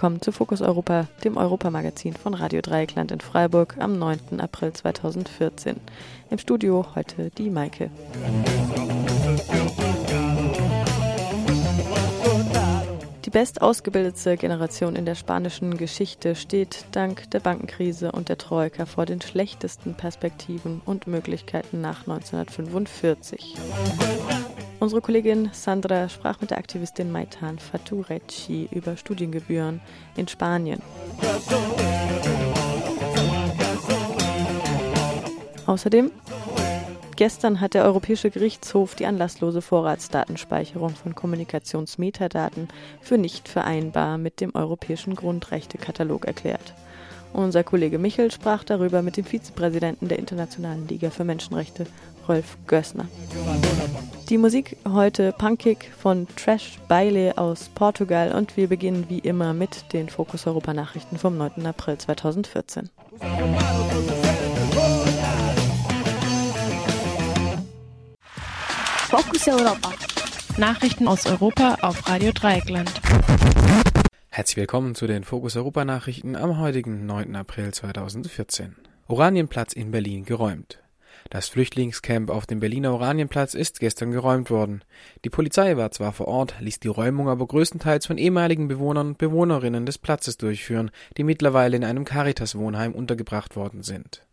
Willkommen zu Fokus Europa, dem Europamagazin von Radio Dreieckland in Freiburg am 9. April 2014. Im Studio heute die Maike. Die bestausgebildete Generation in der spanischen Geschichte steht dank der Bankenkrise und der Troika vor den schlechtesten Perspektiven und Möglichkeiten nach 1945. Unsere Kollegin Sandra sprach mit der Aktivistin Maitan Faturecci über Studiengebühren in Spanien. Außerdem Gestern hat der Europäische Gerichtshof die anlasslose Vorratsdatenspeicherung von Kommunikationsmetadaten für nicht vereinbar mit dem Europäischen Grundrechtekatalog erklärt. Unser Kollege Michel sprach darüber mit dem Vizepräsidenten der Internationalen Liga für Menschenrechte, Rolf Gößner. Die Musik heute punkig von Trash Baile aus Portugal und wir beginnen wie immer mit den Fokus Europa Nachrichten vom 9. April 2014. Focus Europa. Nachrichten aus Europa auf Radio Dreieckland. Herzlich willkommen zu den Fokus Europa Nachrichten am heutigen 9. April 2014. Oranienplatz in Berlin geräumt. Das Flüchtlingscamp auf dem Berliner Oranienplatz ist gestern geräumt worden. Die Polizei war zwar vor Ort, ließ die Räumung aber größtenteils von ehemaligen Bewohnern und Bewohnerinnen des Platzes durchführen, die mittlerweile in einem Caritas-Wohnheim untergebracht worden sind.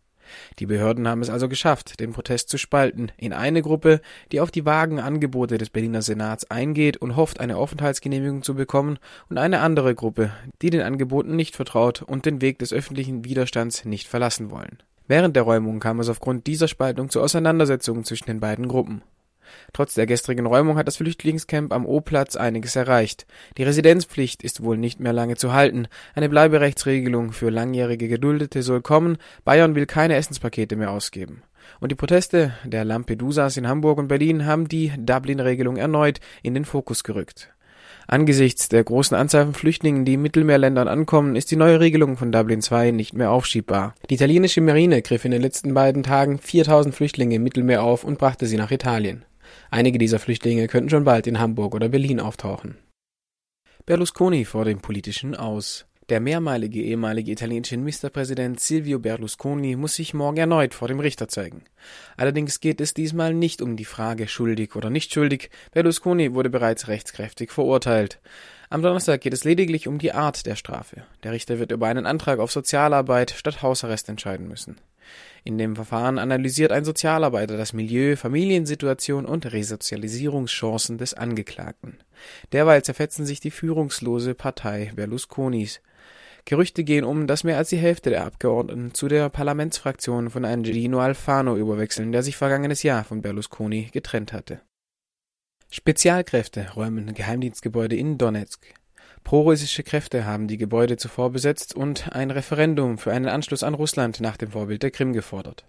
Die Behörden haben es also geschafft, den Protest zu spalten in eine Gruppe, die auf die vagen Angebote des Berliner Senats eingeht und hofft, eine Aufenthaltsgenehmigung zu bekommen, und eine andere Gruppe, die den Angeboten nicht vertraut und den Weg des öffentlichen Widerstands nicht verlassen wollen. Während der Räumung kam es aufgrund dieser Spaltung zu Auseinandersetzungen zwischen den beiden Gruppen. Trotz der gestrigen Räumung hat das Flüchtlingscamp am O-Platz einiges erreicht. Die Residenzpflicht ist wohl nicht mehr lange zu halten. Eine Bleiberechtsregelung für langjährige Geduldete soll kommen. Bayern will keine Essenspakete mehr ausgeben. Und die Proteste der Lampedusas in Hamburg und Berlin haben die Dublin-Regelung erneut in den Fokus gerückt. Angesichts der großen Anzahl von Flüchtlingen, die in Mittelmeerländern ankommen, ist die neue Regelung von Dublin II nicht mehr aufschiebbar. Die italienische Marine griff in den letzten beiden Tagen 4000 Flüchtlinge im Mittelmeer auf und brachte sie nach Italien. Einige dieser Flüchtlinge könnten schon bald in Hamburg oder Berlin auftauchen. Berlusconi vor dem politischen Aus. Der mehrmalige ehemalige italienische Ministerpräsident Silvio Berlusconi muss sich morgen erneut vor dem Richter zeigen. Allerdings geht es diesmal nicht um die Frage schuldig oder nicht schuldig. Berlusconi wurde bereits rechtskräftig verurteilt. Am Donnerstag geht es lediglich um die Art der Strafe. Der Richter wird über einen Antrag auf Sozialarbeit statt Hausarrest entscheiden müssen. In dem Verfahren analysiert ein Sozialarbeiter das Milieu, Familiensituation und Resozialisierungschancen des Angeklagten. Derweil zerfetzen sich die führungslose Partei Berlusconis. Gerüchte gehen um, dass mehr als die Hälfte der Abgeordneten zu der Parlamentsfraktion von Angelino Alfano überwechseln, der sich vergangenes Jahr von Berlusconi getrennt hatte. Spezialkräfte räumen Geheimdienstgebäude in Donetsk. Prorussische Kräfte haben die Gebäude zuvor besetzt und ein Referendum für einen Anschluss an Russland nach dem Vorbild der Krim gefordert.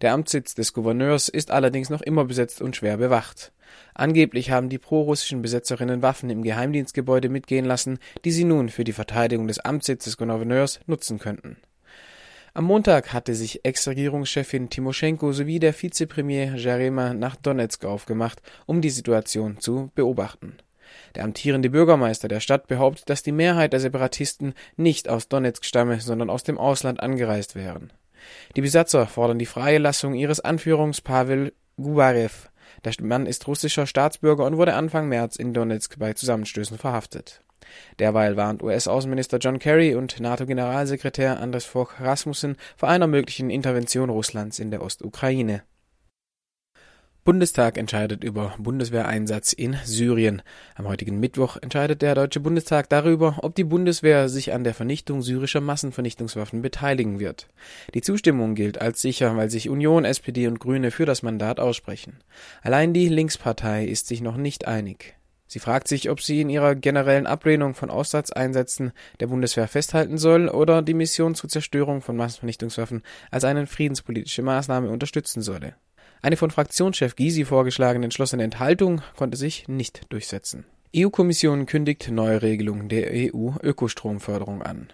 Der Amtssitz des Gouverneurs ist allerdings noch immer besetzt und schwer bewacht. Angeblich haben die prorussischen Besetzerinnen Waffen im Geheimdienstgebäude mitgehen lassen, die sie nun für die Verteidigung des Amtssitzes des Gouverneurs nutzen könnten. Am Montag hatte sich Ex-Regierungschefin Timoschenko sowie der Vizepremier Jarema nach Donetsk aufgemacht, um die Situation zu beobachten. Der amtierende Bürgermeister der Stadt behauptet, dass die Mehrheit der Separatisten nicht aus Donetsk stamme, sondern aus dem Ausland angereist wären. Die Besatzer fordern die freie Lassung ihres Anführungs Pavel Gubarew. Der Mann ist russischer Staatsbürger und wurde Anfang März in Donetsk bei Zusammenstößen verhaftet. Derweil warnt US-Außenminister John Kerry und NATO-Generalsekretär Andres Fogh Rasmussen vor einer möglichen Intervention Russlands in der Ostukraine. Bundestag entscheidet über Bundeswehreinsatz in Syrien. Am heutigen Mittwoch entscheidet der Deutsche Bundestag darüber, ob die Bundeswehr sich an der Vernichtung syrischer Massenvernichtungswaffen beteiligen wird. Die Zustimmung gilt als sicher, weil sich Union, SPD und Grüne für das Mandat aussprechen. Allein die Linkspartei ist sich noch nicht einig. Sie fragt sich, ob sie in ihrer generellen Ablehnung von Aussatzeinsätzen der Bundeswehr festhalten soll oder die Mission zur Zerstörung von Massenvernichtungswaffen als eine friedenspolitische Maßnahme unterstützen solle. Eine von Fraktionschef Gysi vorgeschlagene entschlossene Enthaltung konnte sich nicht durchsetzen. EU-Kommission kündigt neue Regelungen der EU-Ökostromförderung an.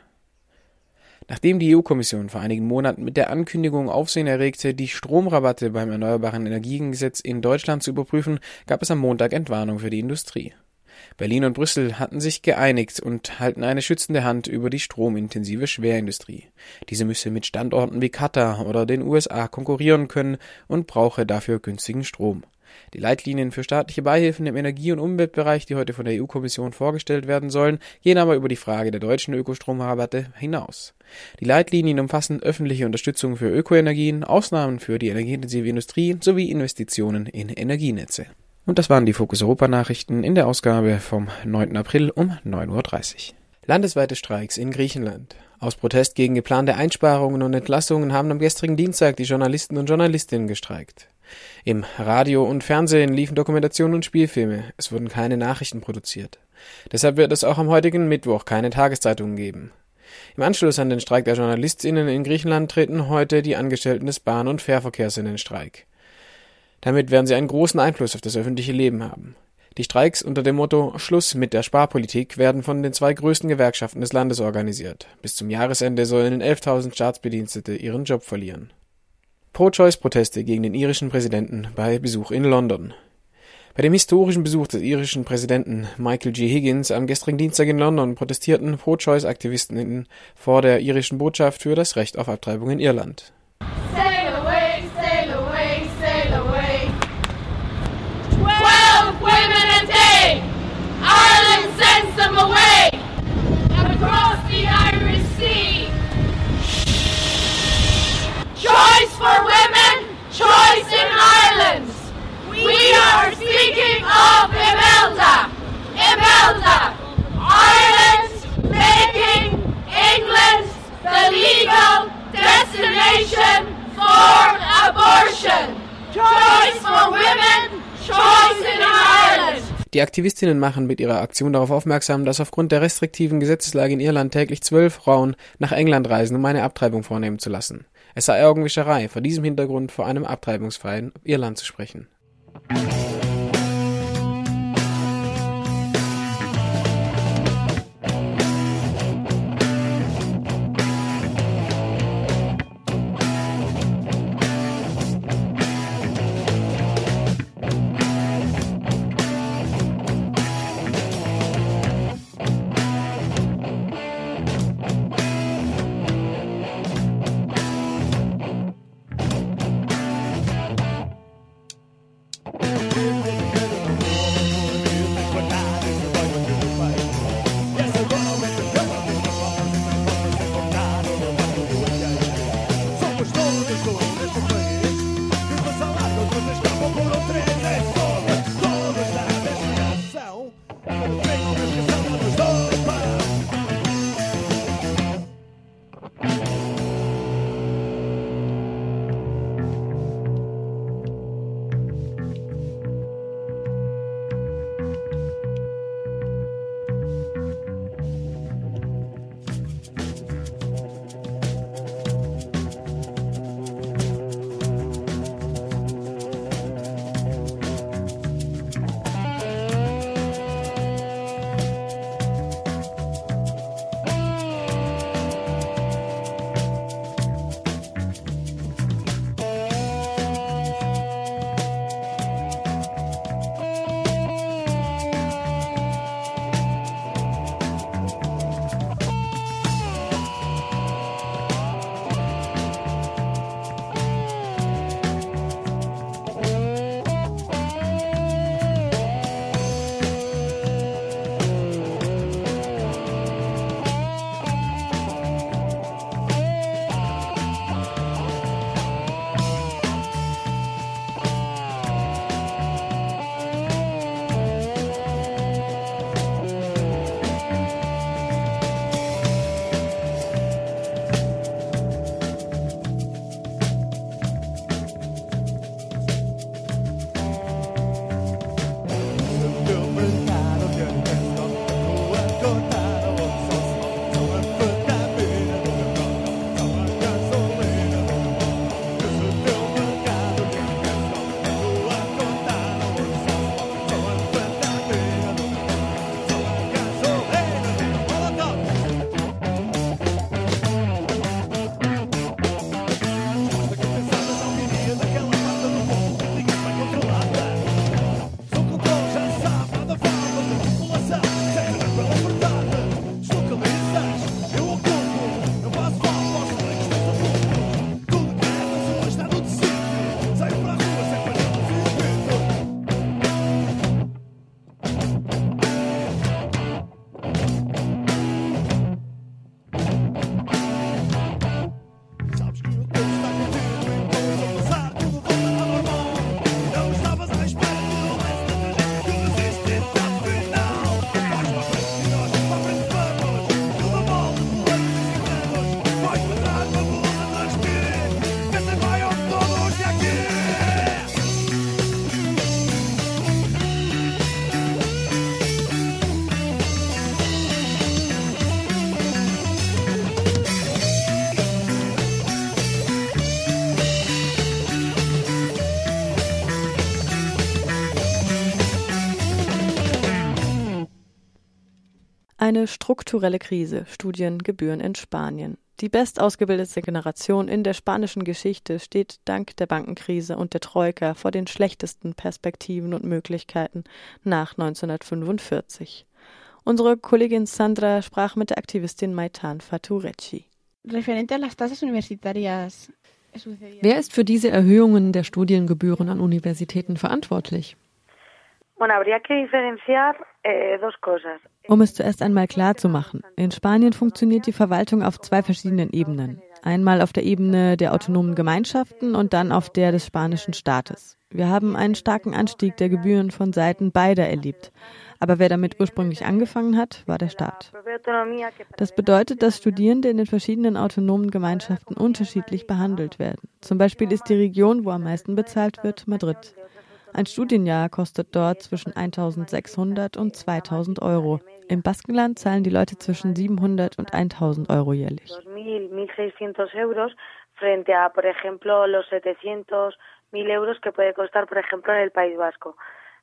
Nachdem die EU-Kommission vor einigen Monaten mit der Ankündigung Aufsehen erregte, die Stromrabatte beim Erneuerbaren Energiengesetz in Deutschland zu überprüfen, gab es am Montag Entwarnung für die Industrie. Berlin und Brüssel hatten sich geeinigt und halten eine schützende Hand über die stromintensive Schwerindustrie. Diese müsse mit Standorten wie Katar oder den USA konkurrieren können und brauche dafür günstigen Strom. Die Leitlinien für staatliche Beihilfen im Energie- und Umweltbereich, die heute von der EU-Kommission vorgestellt werden sollen, gehen aber über die Frage der deutschen Ökostromrabatte hinaus. Die Leitlinien umfassen öffentliche Unterstützung für Ökoenergien, Ausnahmen für die energieintensive Industrie sowie Investitionen in Energienetze. Und das waren die Fokus Europa Nachrichten in der Ausgabe vom 9. April um 9.30 Uhr. Landesweite Streiks in Griechenland. Aus Protest gegen geplante Einsparungen und Entlassungen haben am gestrigen Dienstag die Journalisten und Journalistinnen gestreikt. Im Radio und Fernsehen liefen Dokumentationen und Spielfilme. Es wurden keine Nachrichten produziert. Deshalb wird es auch am heutigen Mittwoch keine Tageszeitungen geben. Im Anschluss an den Streik der JournalistInnen in Griechenland treten heute die Angestellten des Bahn- und Fährverkehrs in den Streik. Damit werden sie einen großen Einfluss auf das öffentliche Leben haben. Die Streiks unter dem Motto Schluss mit der Sparpolitik werden von den zwei größten Gewerkschaften des Landes organisiert. Bis zum Jahresende sollen 11.000 Staatsbedienstete ihren Job verlieren. Pro-Choice-Proteste gegen den irischen Präsidenten bei Besuch in London. Bei dem historischen Besuch des irischen Präsidenten Michael G. Higgins am gestrigen Dienstag in London protestierten Pro-Choice-Aktivisten vor der irischen Botschaft für das Recht auf Abtreibung in Irland. Sail for women, choice in Ireland. We are speaking of Imelda. Imelda. Ireland making England the legal destination for abortion. Choice for women, choice in Ireland. Die Aktivistinnen machen mit ihrer Aktion darauf aufmerksam, dass aufgrund der restriktiven Gesetzeslage in Irland täglich zwölf Frauen nach England reisen, um eine Abtreibung vornehmen zu lassen. Es sei Augenwischerei, vor diesem Hintergrund vor einem abtreibungsfreien Irland zu sprechen. Eine strukturelle Krise, Studiengebühren in Spanien. Die bestausgebildete Generation in der spanischen Geschichte steht dank der Bankenkrise und der Troika vor den schlechtesten Perspektiven und Möglichkeiten nach 1945. Unsere Kollegin Sandra sprach mit der Aktivistin Maitan Faturecci. Wer ist für diese Erhöhungen der Studiengebühren an Universitäten verantwortlich? Eh, um es zuerst einmal klar zu machen, in Spanien funktioniert die Verwaltung auf zwei verschiedenen Ebenen. Einmal auf der Ebene der autonomen Gemeinschaften und dann auf der des spanischen Staates. Wir haben einen starken Anstieg der Gebühren von Seiten beider erlebt. Aber wer damit ursprünglich angefangen hat, war der Staat. Das bedeutet, dass Studierende in den verschiedenen autonomen Gemeinschaften unterschiedlich behandelt werden. Zum Beispiel ist die Region, wo am meisten bezahlt wird, Madrid. Ein Studienjahr kostet dort zwischen 1600 und 2000 Euro. Im Baskenland zahlen die Leute zwischen 700 und 1000 Euro jährlich. frente a, por ejemplo, los 700, 1000 euros que puede costar, por ejemplo, en el País Vasco.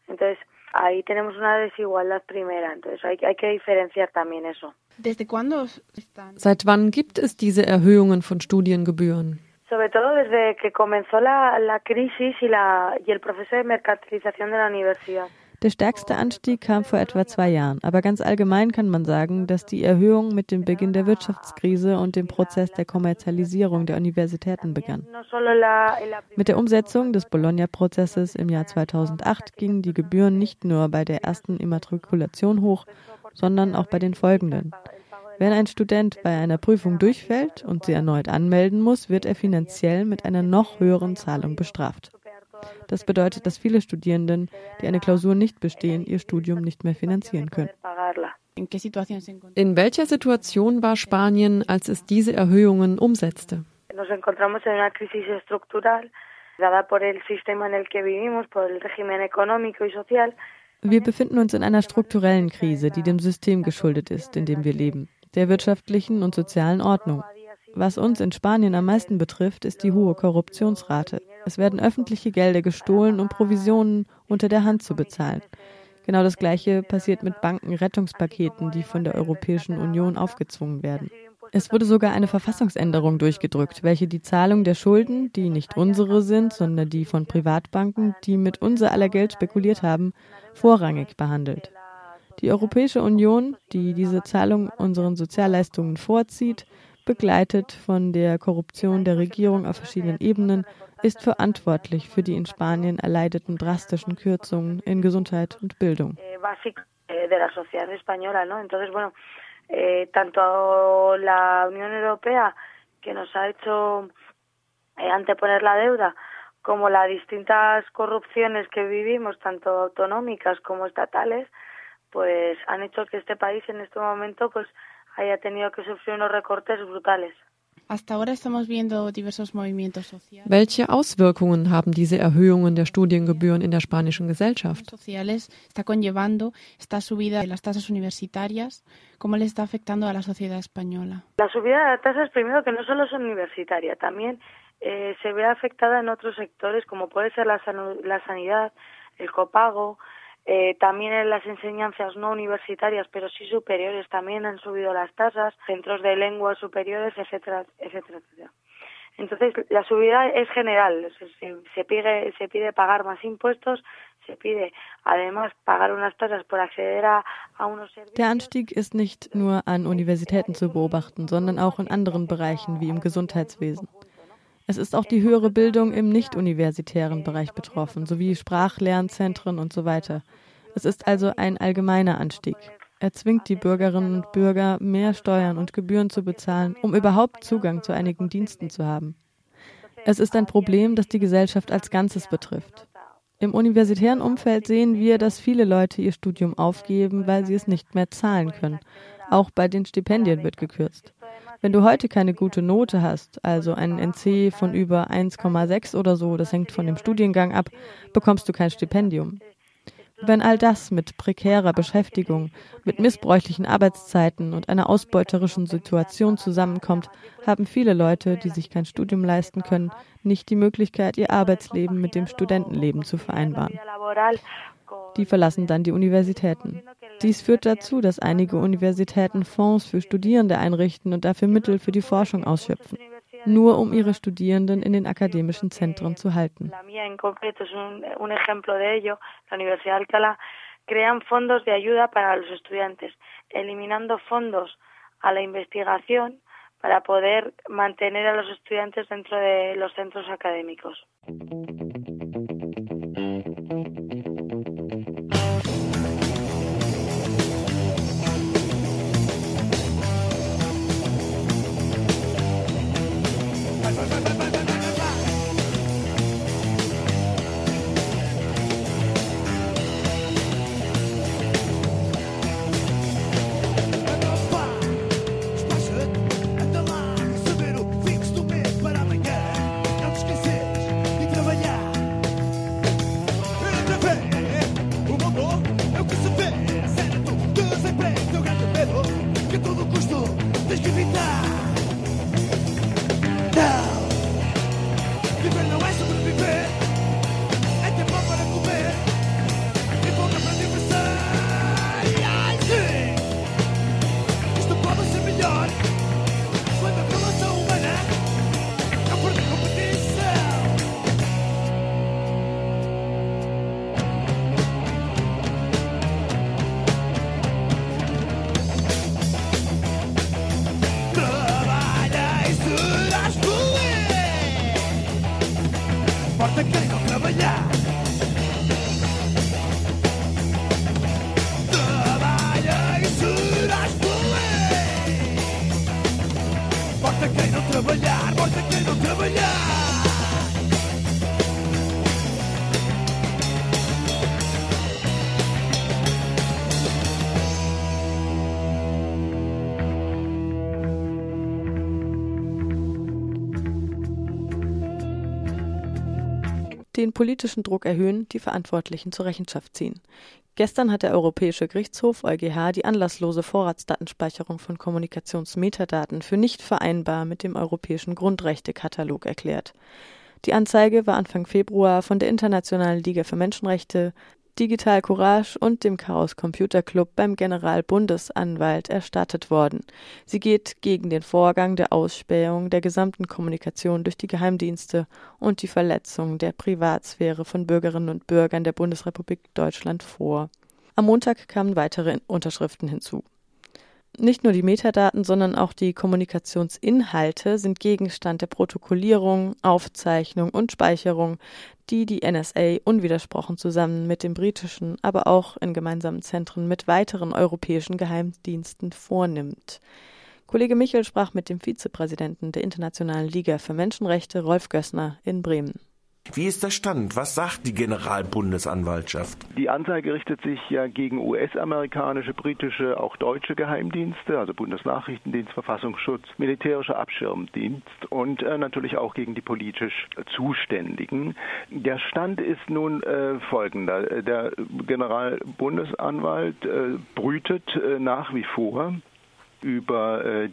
Entonces, ahí tenemos una desigualdad primera. Entonces, hay, hay que diferenciar también eso. Seit wann gibt es diese Erhöhungen von Studiengebühren? Sobre todo desde que comenzó la, la crisis y, la, y el proceso de mercantilización de la universidad. Der stärkste Anstieg kam vor etwa zwei Jahren, aber ganz allgemein kann man sagen, dass die Erhöhung mit dem Beginn der Wirtschaftskrise und dem Prozess der Kommerzialisierung der Universitäten begann. Mit der Umsetzung des Bologna-Prozesses im Jahr 2008 gingen die Gebühren nicht nur bei der ersten Immatrikulation hoch, sondern auch bei den folgenden. Wenn ein Student bei einer Prüfung durchfällt und sie erneut anmelden muss, wird er finanziell mit einer noch höheren Zahlung bestraft. Das bedeutet, dass viele Studierenden, die eine Klausur nicht bestehen, ihr Studium nicht mehr finanzieren können. In welcher Situation war Spanien, als es diese Erhöhungen umsetzte? Nos encontramos en una crisis estructural dada por el sistema en el que vivimos, por el régimen económico y social. Wir befinden uns in einer strukturellen Krise, die dem System geschuldet ist, in dem wir leben der wirtschaftlichen und sozialen Ordnung. Was uns in Spanien am meisten betrifft, ist die hohe Korruptionsrate. Es werden öffentliche Gelder gestohlen, um Provisionen unter der Hand zu bezahlen. Genau das Gleiche passiert mit Bankenrettungspaketen, die von der Europäischen Union aufgezwungen werden. Es wurde sogar eine Verfassungsänderung durchgedrückt, welche die Zahlung der Schulden, die nicht unsere sind, sondern die von Privatbanken, die mit unser aller Geld spekuliert haben, vorrangig behandelt. Die Europäische Union, die diese Zahlung unseren Sozialleistungen vorzieht, begleitet von der Korruption der Regierung auf verschiedenen Ebenen, ist verantwortlich für die in Spanien erleideten drastischen Kürzungen in Gesundheit und Bildung. Eh, como las distintas corrupciones que vivimos, tanto autonómicas como estatales, pues han hecho que este país en este momento pues haya tenido que sufrir unos recortes brutales. Hasta ahora estamos viendo diversos movimientos sociales. Welche Auswirkungen haben diese Erhöhungen der Studiengebühren in der spanischen Gesellschaft? Sociales está conllevando esta subida de las tasas universitarias, ¿cómo le está afectando a la sociedad española? La subida de las tasas primero que no solo es universitaria, también eh, se ve afectada en otros sectores como puede ser la, la sanidad, el copago, eh, también en las enseñanzas no universitarias, pero sí superiores, también han subido las tasas, centros de lenguas superiores, etcétera, etcétera, etcétera. Entonces, la subida es general, se, se, pide, se pide pagar más impuestos, se pide además pagar unas tasas por acceder a, a unos servicios. Der Anstieg ist nicht nur an Universitäten zu beobachten, sondern auch in anderen Bereichen wie im Gesundheitswesen. Es ist auch die höhere Bildung im nicht-universitären Bereich betroffen, sowie Sprachlernzentren und so weiter. Es ist also ein allgemeiner Anstieg. Er zwingt die Bürgerinnen und Bürger, mehr Steuern und Gebühren zu bezahlen, um überhaupt Zugang zu einigen Diensten zu haben. Es ist ein Problem, das die Gesellschaft als Ganzes betrifft. Im universitären Umfeld sehen wir, dass viele Leute ihr Studium aufgeben, weil sie es nicht mehr zahlen können. Auch bei den Stipendien wird gekürzt. Wenn du heute keine gute Note hast, also einen NC von über 1,6 oder so, das hängt von dem Studiengang ab, bekommst du kein Stipendium. Wenn all das mit prekärer Beschäftigung, mit missbräuchlichen Arbeitszeiten und einer ausbeuterischen Situation zusammenkommt, haben viele Leute, die sich kein Studium leisten können, nicht die Möglichkeit, ihr Arbeitsleben mit dem Studentenleben zu vereinbaren. Die verlassen dann die Universitäten. Dies führt dazu, dass einige Universitäten Fonds für Studierende einrichten und dafür Mittel für die Forschung ausschöpfen, nur um ihre Studierenden in den akademischen Zentren zu halten. crean fondos de ayuda para los estudiantes, eliminando fondos a la investigación para poder mantener a los estudiantes dentro de los centros académicos. Den politischen Druck erhöhen, die Verantwortlichen zur Rechenschaft ziehen. Gestern hat der Europäische Gerichtshof EuGH die anlasslose Vorratsdatenspeicherung von Kommunikationsmetadaten für nicht vereinbar mit dem Europäischen Grundrechtekatalog erklärt. Die Anzeige war Anfang Februar von der Internationalen Liga für Menschenrechte, Digital Courage und dem Chaos Computer Club beim Generalbundesanwalt erstattet worden. Sie geht gegen den Vorgang der Ausspähung der gesamten Kommunikation durch die Geheimdienste und die Verletzung der Privatsphäre von Bürgerinnen und Bürgern der Bundesrepublik Deutschland vor. Am Montag kamen weitere Unterschriften hinzu. Nicht nur die Metadaten, sondern auch die Kommunikationsinhalte sind Gegenstand der Protokollierung, Aufzeichnung und Speicherung, die die NSA unwidersprochen zusammen mit dem britischen, aber auch in gemeinsamen Zentren mit weiteren europäischen Geheimdiensten vornimmt. Kollege Michel sprach mit dem Vizepräsidenten der Internationalen Liga für Menschenrechte, Rolf Gössner, in Bremen. Wie ist der Stand? Was sagt die Generalbundesanwaltschaft? Die Anzeige richtet sich ja gegen US-amerikanische, britische, auch deutsche Geheimdienste, also Bundesnachrichtendienst, Verfassungsschutz, militärischer Abschirmdienst und äh, natürlich auch gegen die politisch Zuständigen. Der Stand ist nun äh, folgender. Der Generalbundesanwalt äh, brütet äh, nach wie vor über äh,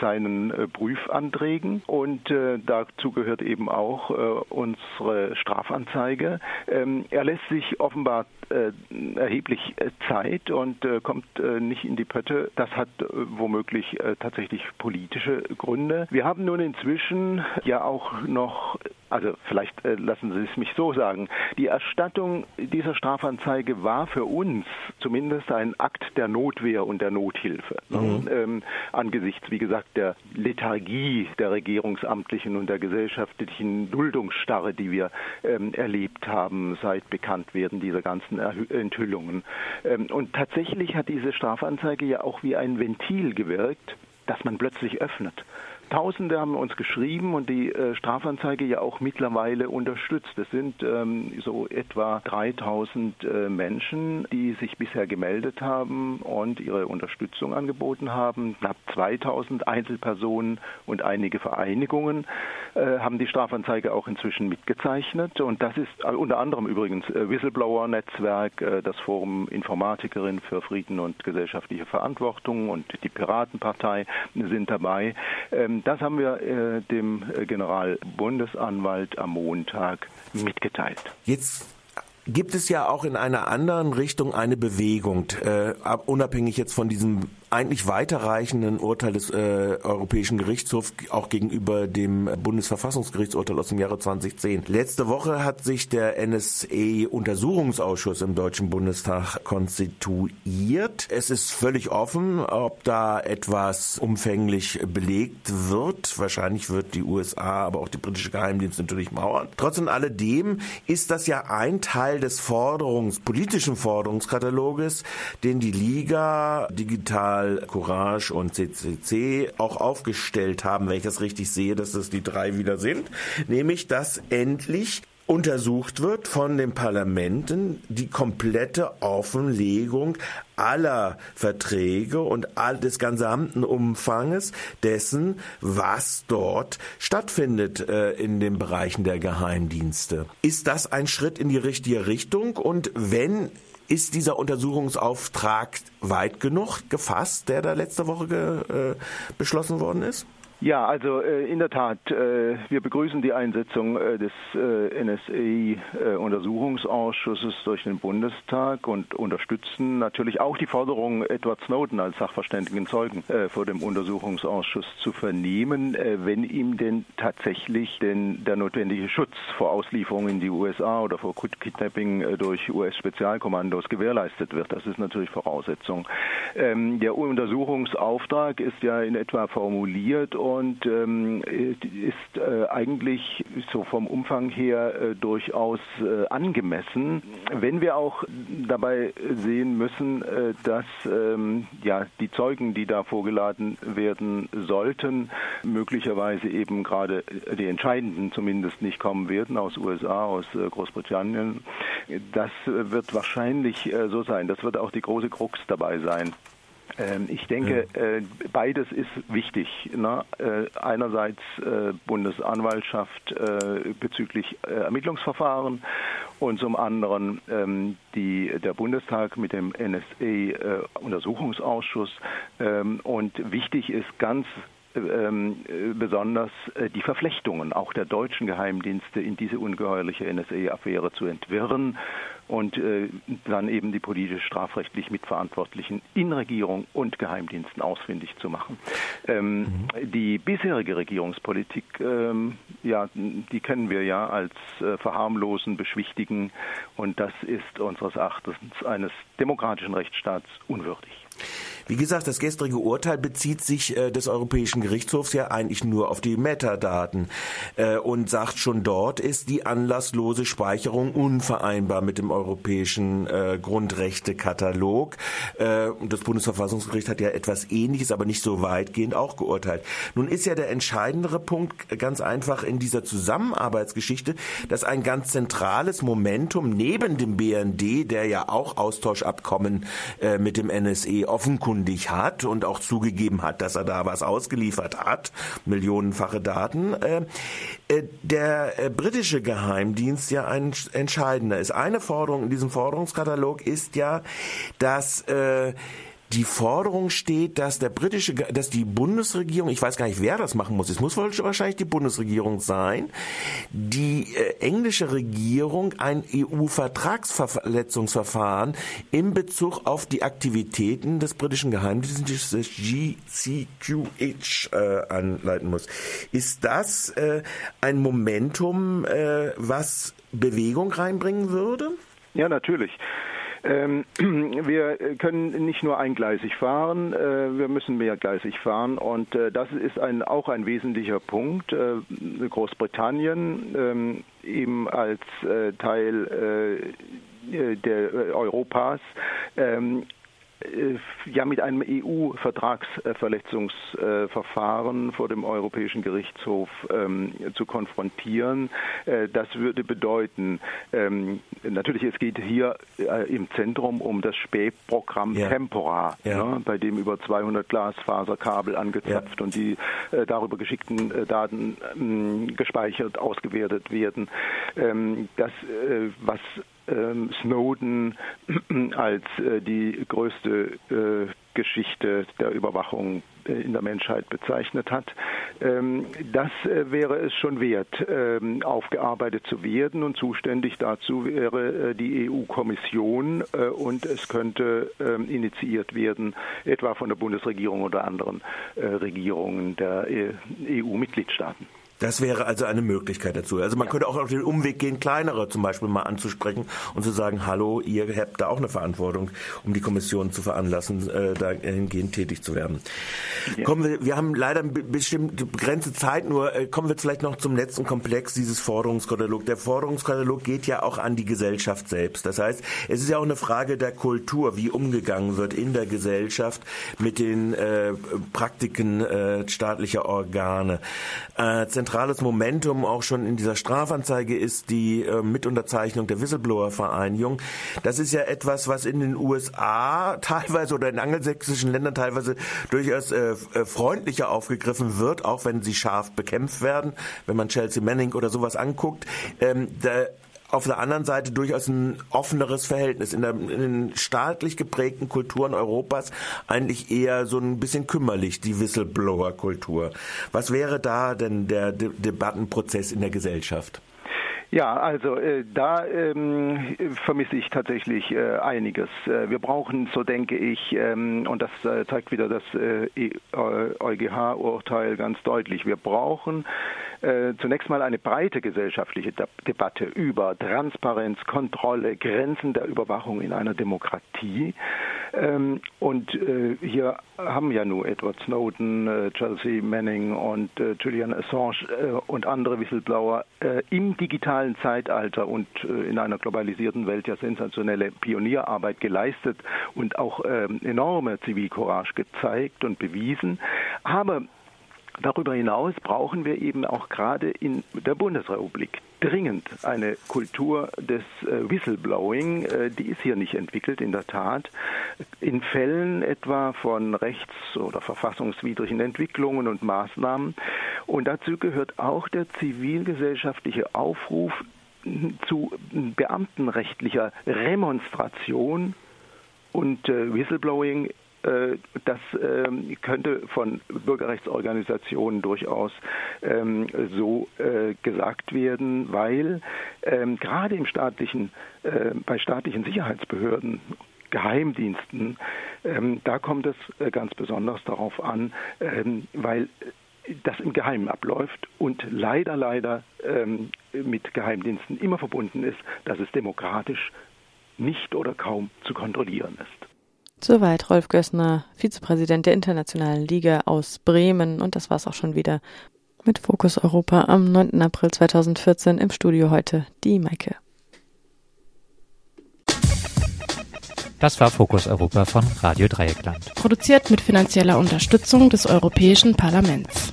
seinen äh, Prüfanträgen und äh, dazu gehört eben auch äh, unsere Strafanzeige. Ähm, er lässt sich offenbar äh, erheblich äh, Zeit und kommt nicht in die Pötte. Das hat womöglich tatsächlich politische Gründe. Wir haben nun inzwischen ja auch noch also vielleicht äh, lassen Sie es mich so sagen, die Erstattung dieser Strafanzeige war für uns zumindest ein Akt der Notwehr und der Nothilfe. Mhm. Ähm, angesichts, wie gesagt, der Lethargie der Regierungsamtlichen und der gesellschaftlichen Duldungsstarre, die wir ähm, erlebt haben seit Bekanntwerden dieser ganzen Erhü Enthüllungen. Ähm, und tatsächlich hat diese Strafanzeige ja auch wie ein Ventil gewirkt, das man plötzlich öffnet. Tausende haben uns geschrieben und die äh, Strafanzeige ja auch mittlerweile unterstützt. Es sind ähm, so etwa 3000 äh, Menschen, die sich bisher gemeldet haben und ihre Unterstützung angeboten haben. Knapp 2000 Einzelpersonen und einige Vereinigungen äh, haben die Strafanzeige auch inzwischen mitgezeichnet. Und das ist äh, unter anderem übrigens äh, Whistleblower-Netzwerk, äh, das Forum Informatikerin für Frieden und gesellschaftliche Verantwortung und die Piratenpartei sind dabei. Ähm, das haben wir äh, dem äh, Generalbundesanwalt am Montag mitgeteilt. Jetzt gibt es ja auch in einer anderen Richtung eine Bewegung, äh, unabhängig jetzt von diesem eigentlich weiterreichenden Urteil des äh, Europäischen Gerichtshofs auch gegenüber dem Bundesverfassungsgerichtsurteil aus dem Jahre 2010. Letzte Woche hat sich der NSA-Untersuchungsausschuss im Deutschen Bundestag konstituiert. Es ist völlig offen, ob da etwas umfänglich belegt wird. Wahrscheinlich wird die USA, aber auch die britische Geheimdienst natürlich mauern. Trotz und alledem ist das ja ein Teil des Forderungs, politischen Forderungskataloges, den die Liga digital Digital, Courage und CCC auch aufgestellt haben, wenn ich das richtig sehe, dass das die drei wieder sind, nämlich dass endlich untersucht wird von den Parlamenten die komplette Offenlegung aller Verträge und all des gesamten Umfanges dessen, was dort stattfindet äh, in den Bereichen der Geheimdienste. Ist das ein Schritt in die richtige Richtung? Und wenn ist dieser Untersuchungsauftrag weit genug gefasst, der da letzte Woche ge, äh, beschlossen worden ist? Ja, also äh, in der Tat, äh, wir begrüßen die Einsetzung äh, des äh, NSA-Untersuchungsausschusses durch den Bundestag und unterstützen natürlich auch die Forderung, Edward Snowden als sachverständigen Zeugen äh, vor dem Untersuchungsausschuss zu vernehmen, äh, wenn ihm denn tatsächlich denn der notwendige Schutz vor Auslieferung in die USA oder vor Kidnapping durch US-Spezialkommandos gewährleistet wird. Das ist natürlich Voraussetzung. Ähm, der Untersuchungsauftrag ist ja in etwa formuliert und ähm, ist äh, eigentlich so vom Umfang her äh, durchaus äh, angemessen. Wenn wir auch dabei sehen müssen, äh, dass ähm, ja die Zeugen, die da vorgeladen werden sollten, möglicherweise eben gerade die entscheidenden zumindest nicht kommen werden aus USA, aus äh, Großbritannien, das wird wahrscheinlich äh, so sein. Das wird auch die große Krux dabei sein. Ähm, ich denke, äh, beides ist wichtig. Ne? Äh, einerseits äh, Bundesanwaltschaft bezüglich Ermittlungsverfahren und zum anderen ähm, die, der Bundestag mit dem NSA-Untersuchungsausschuss. Ähm, und wichtig ist ganz besonders die Verflechtungen auch der deutschen Geheimdienste in diese ungeheuerliche NSA-Affäre zu entwirren und äh, dann eben die politisch strafrechtlich Mitverantwortlichen in Regierung und Geheimdiensten ausfindig zu machen. Ähm, mhm. Die bisherige Regierungspolitik, ähm, ja, die kennen wir ja als äh, verharmlosen, beschwichtigen und das ist unseres Erachtens eines demokratischen Rechtsstaats unwürdig. Wie gesagt, das gestrige Urteil bezieht sich äh, des Europäischen Gerichtshofs ja eigentlich nur auf die Metadaten äh, und sagt schon dort ist die anlasslose Speicherung unvereinbar mit dem europäischen äh, Grundrechtekatalog. Äh, das Bundesverfassungsgericht hat ja etwas Ähnliches, aber nicht so weitgehend auch geurteilt. Nun ist ja der entscheidendere Punkt ganz einfach in dieser Zusammenarbeitsgeschichte, dass ein ganz zentrales Momentum neben dem BND, der ja auch Austauschabkommen äh, mit dem NSE offenkundig hat und auch zugegeben hat, dass er da was ausgeliefert hat, millionenfache Daten, äh, äh, der äh, britische Geheimdienst ja ein entscheidender ist. Eine Forderung in diesem Forderungskatalog ist ja, dass äh, die Forderung steht, dass der britische, dass die Bundesregierung, ich weiß gar nicht, wer das machen muss, es muss wahrscheinlich die Bundesregierung sein, die äh, englische Regierung ein EU-Vertragsverletzungsverfahren in Bezug auf die Aktivitäten des britischen Geheimdienstes GCQH äh, anleiten muss. Ist das äh, ein Momentum, äh, was Bewegung reinbringen würde? Ja, natürlich. Ähm, wir können nicht nur eingleisig fahren, äh, wir müssen mehrgleisig fahren und äh, das ist ein, auch ein wesentlicher Punkt. Äh, Großbritannien ähm, eben als äh, Teil äh, der Europas ähm, äh, ja mit einem EU-Vertragsverletzungsverfahren vor dem Europäischen Gerichtshof ähm, zu konfrontieren. Äh, das würde bedeuten, ähm, natürlich, es geht hier äh, im Zentrum um das Spähprogramm ja. Tempora, ja. Ne, bei dem über 200 Glasfaserkabel angezapft ja. und die äh, darüber geschickten äh, Daten ähm, gespeichert, ausgewertet werden. Ähm, das, äh, was Snowden als äh, die größte äh, Geschichte der Überwachung äh, in der Menschheit bezeichnet hat. Ähm, das wäre es schon wert, ähm, aufgearbeitet zu werden und zuständig dazu wäre die EU-Kommission und es könnte ähm, initiiert werden, etwa von der Bundesregierung oder anderen Regierungen der EU-Mitgliedstaaten. Das wäre also eine Möglichkeit dazu. Also man ja. könnte auch auf den Umweg gehen, kleinere zum Beispiel mal anzusprechen und zu sagen, hallo, ihr habt da auch eine Verantwortung, um die Kommission zu veranlassen, äh, dahingehend tätig zu werden. Ja. Kommen wir, wir haben leider bestimmte begrenzte Zeit, nur äh, kommen wir vielleicht noch zum letzten Komplex dieses Forderungskatalog. Der Forderungskatalog geht ja auch an die Gesellschaft selbst. Das heißt, es ist ja auch eine Frage der Kultur, wie umgegangen wird in der Gesellschaft mit den äh, Praktiken äh, staatlicher Organe. Äh, zentrales Momentum auch schon in dieser Strafanzeige ist die äh, Mitunterzeichnung der Whistleblower-Vereinigung. Das ist ja etwas, was in den USA teilweise oder in angelsächsischen Ländern teilweise durchaus äh, äh, freundlicher aufgegriffen wird, auch wenn sie scharf bekämpft werden. Wenn man Chelsea Manning oder sowas anguckt, ähm, auf der anderen Seite durchaus ein offeneres Verhältnis. In, der, in den staatlich geprägten Kulturen Europas eigentlich eher so ein bisschen kümmerlich, die Whistleblower-Kultur. Was wäre da denn der De Debattenprozess in der Gesellschaft? Ja, also äh, da ähm, vermisse ich tatsächlich äh, einiges. Äh, wir brauchen, so denke ich, ähm, und das äh, zeigt wieder das äh, EuGH-Urteil ganz deutlich, wir brauchen äh, zunächst mal eine breite gesellschaftliche De Debatte über Transparenz, Kontrolle, Grenzen der Überwachung in einer Demokratie. Ähm, und äh, hier haben ja nur Edward Snowden, äh, Chelsea Manning und äh, Julian Assange äh, und andere Whistleblower äh, im digitalen Zeitalter und in einer globalisierten Welt ja sensationelle Pionierarbeit geleistet und auch ähm, enorme Zivilcourage gezeigt und bewiesen. Aber Darüber hinaus brauchen wir eben auch gerade in der Bundesrepublik dringend eine Kultur des äh, Whistleblowing. Äh, die ist hier nicht entwickelt, in der Tat. In Fällen etwa von rechts- oder verfassungswidrigen Entwicklungen und Maßnahmen. Und dazu gehört auch der zivilgesellschaftliche Aufruf zu beamtenrechtlicher Remonstration und äh, Whistleblowing das ähm, könnte von Bürgerrechtsorganisationen durchaus ähm, so äh, gesagt werden, weil ähm, gerade im staatlichen, äh, bei staatlichen Sicherheitsbehörden Geheimdiensten, da kommt es ganz besonders darauf an, weil das im Geheimen abläuft und leider, leider mit Geheimdiensten immer verbunden ist, dass es demokratisch nicht oder kaum zu kontrollieren ist. Soweit Rolf Gössner, Vizepräsident der Internationalen Liga aus Bremen. Und das war's auch schon wieder mit Fokus Europa am 9. April 2014 im Studio heute die Maike. Das war Fokus Europa von Radio Dreieckland. Produziert mit finanzieller Unterstützung des Europäischen Parlaments.